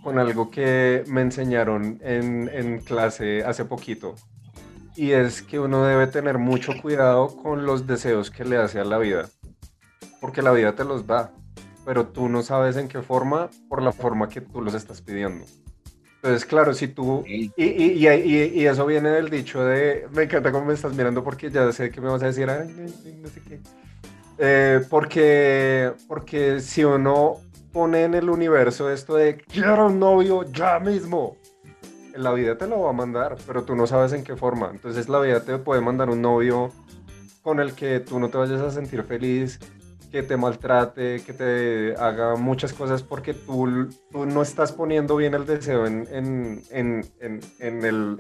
con algo que me enseñaron en, en clase hace poquito. Y es que uno debe tener mucho cuidado con los deseos que le hace a la vida. Porque la vida te los da pero tú no sabes en qué forma por la forma que tú los estás pidiendo. Entonces, claro, si tú... Y, y, y, eso viene del dicho de... Me encanta cómo me estás mirando porque ya sé que me vas a decir, ay, no, sé qué. Eh, porque, porque si uno pone en el universo esto de quiero un novio ya mismo, la vida te lo va a mandar, pero tú no sabes en qué forma. Entonces la vida te puede mandar un novio con el que tú no te vayas a sentir feliz, que te maltrate, que te haga muchas cosas porque tú, tú no estás poniendo bien el deseo en, en, en, en el.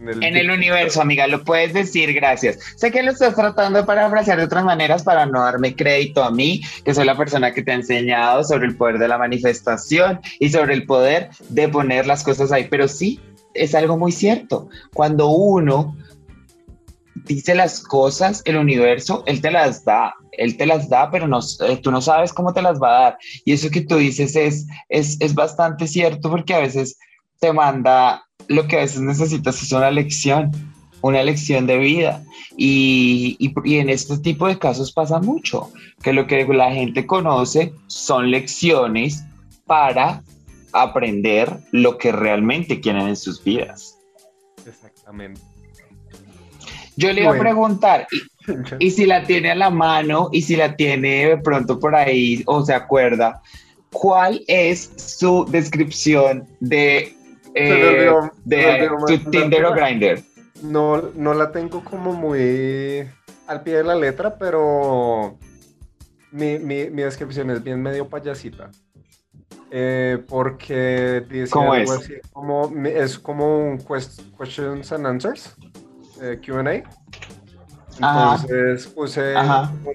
En el universo, amiga, lo puedes decir, gracias. Sé que lo estás tratando de parafrasear de otras maneras para no darme crédito a mí, que soy la persona que te ha enseñado sobre el poder de la manifestación y sobre el poder de poner las cosas ahí, pero sí, es algo muy cierto. Cuando uno dice las cosas, el universo, él te las da, él te las da, pero no, eh, tú no sabes cómo te las va a dar. Y eso que tú dices es, es, es bastante cierto porque a veces te manda lo que a veces necesitas es una lección, una lección de vida. Y, y, y, en este tipo de casos pasa mucho, que lo que la gente conoce son lecciones para aprender lo que realmente quieren en sus vidas. Exactamente. Yo le iba a preguntar, y, si la tiene a la mano, y si la tiene de pronto por ahí, o se acuerda, ¿cuál es su descripción de, eh, de tu Tinder o Grindr? No, no la tengo como muy al pie de la letra, pero mi, mi, mi descripción es bien medio payasita. Eh, porque dice ¿Cómo es? como, es como un questions and answers. Eh, QA. Entonces puse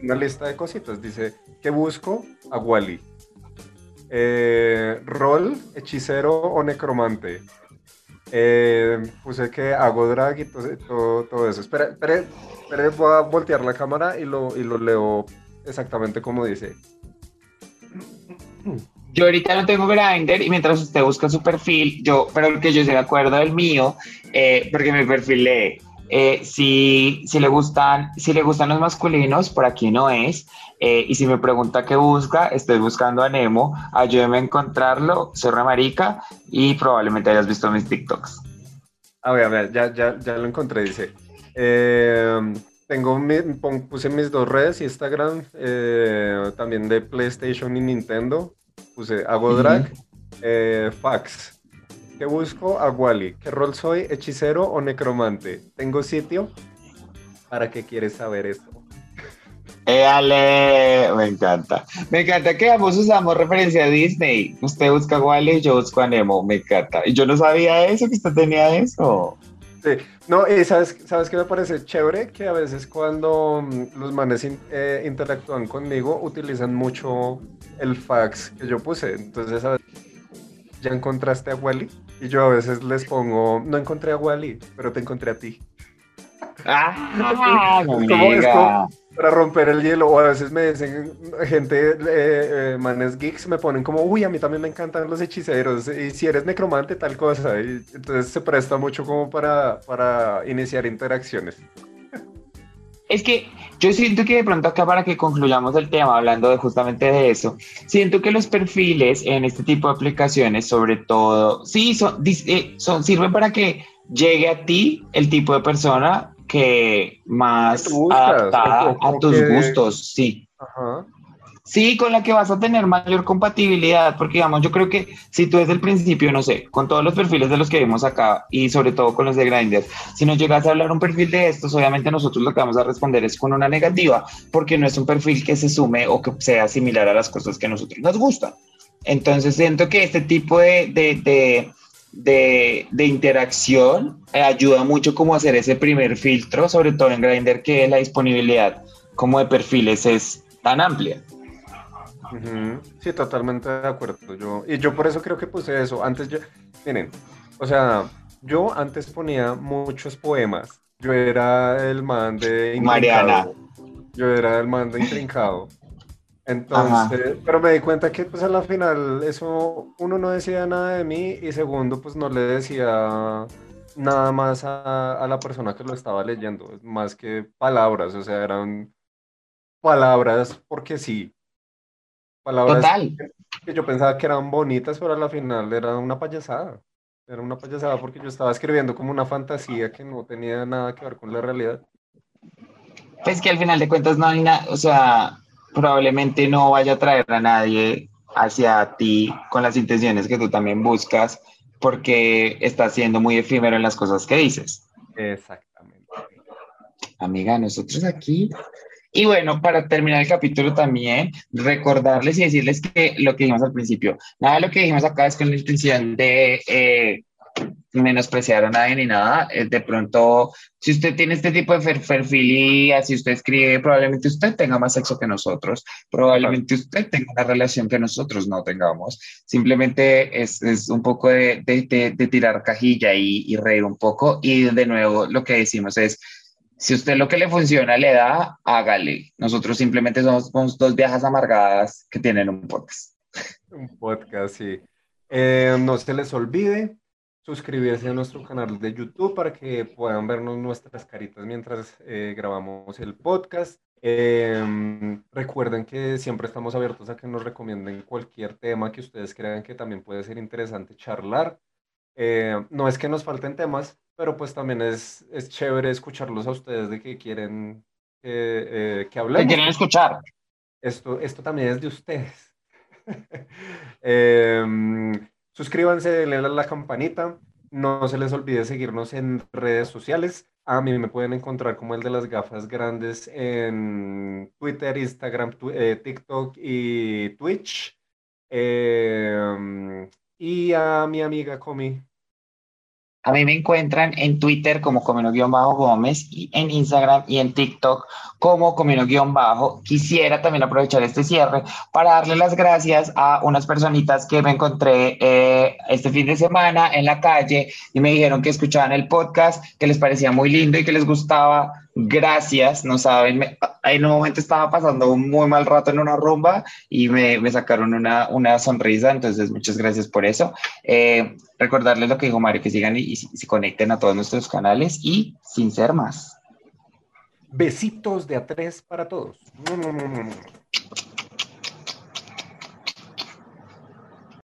una lista de cositas. Dice, ¿qué busco? A Wally. Eh, rol, hechicero o necromante. Eh, puse que hago drag y todo, todo, eso. Espera, espera, espera, voy a voltear la cámara y lo, y lo leo exactamente como dice. Yo ahorita no tengo Grindr y mientras usted busca su perfil, yo, pero que yo se me acuerdo del mío, porque mi perfil lee eh, si, si, le gustan, si le gustan los masculinos, por aquí no es. Eh, y si me pregunta qué busca, estoy buscando a Nemo, ayúdeme a encontrarlo, soy marica y probablemente hayas visto mis TikToks. A ver, a ver, ya, ya, ya lo encontré, dice. Eh, tengo puse mis dos redes, Instagram, también de PlayStation y Nintendo. Puse hago drag, fax. ¿Qué busco? A Wally. ¿Qué rol soy? ¿Hechicero o necromante? ¿Tengo sitio? ¿Para qué quieres saber esto? ¡Éale! Me encanta. Me encanta que ambos usamos referencia a Disney. Usted busca a Wally, yo busco a Nemo. Me encanta. Y yo no sabía eso, que usted tenía eso. No, y sabes, sabes que me parece chévere que a veces cuando mm, los manes eh, interactúan conmigo utilizan mucho el fax que yo puse. Entonces, veces, ya encontraste a Wally y yo a veces les pongo, no encontré a Wally, pero te encontré a ti. Ah, como, para romper el hielo. O a veces me dicen gente, eh, eh, manes geeks, me ponen como, uy, a mí también me encantan los hechiceros. Y si eres necromante, tal cosa. Y entonces se presta mucho como para, para iniciar interacciones. Es que yo siento que de pronto acá para que concluyamos el tema, hablando de justamente de eso, siento que los perfiles en este tipo de aplicaciones, sobre todo, sí, son, eh, son sirven para que llegue a ti el tipo de persona que más adaptada a tus gustos, sí. Sí, con la que vas a tener mayor compatibilidad, porque digamos, yo creo que si tú desde el principio, no sé, con todos los perfiles de los que vimos acá y sobre todo con los de Grindr, si nos llegas a hablar un perfil de estos, obviamente nosotros lo que vamos a responder es con una negativa, porque no es un perfil que se sume o que sea similar a las cosas que a nosotros nos gustan. Entonces siento que este tipo de, de de, interacción eh, ayuda mucho como a hacer ese primer filtro, sobre todo en Grindr, que la disponibilidad como de perfiles es tan amplia. Sí, totalmente de acuerdo. Yo, y yo por eso creo que puse eso. Antes yo, miren, o sea, yo antes ponía muchos poemas. Yo era el man de... Mariana. Yo era el man de intrincado. Entonces, pero me di cuenta que pues a la final eso, uno no decía nada de mí y segundo pues no le decía nada más a, la persona que lo estaba leyendo, más que palabras, o sea, eran palabras porque sí. Palabras que yo pensaba que eran bonitas, pero a la final era una payasada. Era una payasada porque yo estaba escribiendo como una fantasía que no tenía nada que ver con la realidad. Pues que al final de cuentas no hay nada, o sea, probablemente no vaya a traer a nadie hacia ti con las intenciones que tú también buscas, porque estás siendo muy efímero en las cosas que dices. Exactamente. Amiga, nosotros aquí. Y bueno, para terminar el capítulo también, recordarles y decirles que lo que dijimos al principio, nada de lo que dijimos acá es con la intención de eh, menospreciar a nadie ni nada. Eh, de pronto, si usted tiene este tipo de perfil y así usted escribe, probablemente usted tenga más sexo que nosotros, probablemente usted tenga una relación que nosotros no tengamos. Simplemente es, es un poco de, de, de, tirar cajilla y, y, reír un poco. Y de nuevo, lo que decimos es, si usted lo que le funciona le da, hágale. Nosotros simplemente somos, dos viejas amargadas que tienen un podcast. Un podcast, sí. Eh, no se les olvide suscribirse a nuestro canal de YouTube para que puedan vernos nuestras caritas mientras eh, grabamos el podcast. Em, recuerden que siempre estamos abiertos a que nos recomienden cualquier tema que ustedes crean que también puede ser interesante charlar. Eh, no es que nos falten temas, pero pues también es, es chévere escucharlos a ustedes de que quieren eh, que hablemos. Que quieren escuchar. Esto, esto también es de ustedes. eh, Suscríbanse, denle a la campanita. No se les olvide seguirnos en redes sociales. A mí me pueden encontrar como el de las gafas grandes en Twitter, Instagram, eh, TikTok y Twitch. Em, y a mi amiga Comi a mí me encuentran en Twitter como Comino-Gómez y en Instagram y en TikTok como Comino-Bajo. Quisiera también aprovechar este cierre para darle las gracias a unas personitas que me encontré eh, este fin de semana en la calle y me dijeron que escuchaban el podcast, que les parecía muy lindo y que les gustaba gracias, no saben, en un momento estaba pasando un muy mal rato en una rumba y me, me sacaron una, una, sonrisa, entonces muchas gracias por eso. Eh, recordarles lo que dijo Mario, que sigan y, y, se conecten a todos nuestros canales y sin ser más. Besitos de a tres para todos.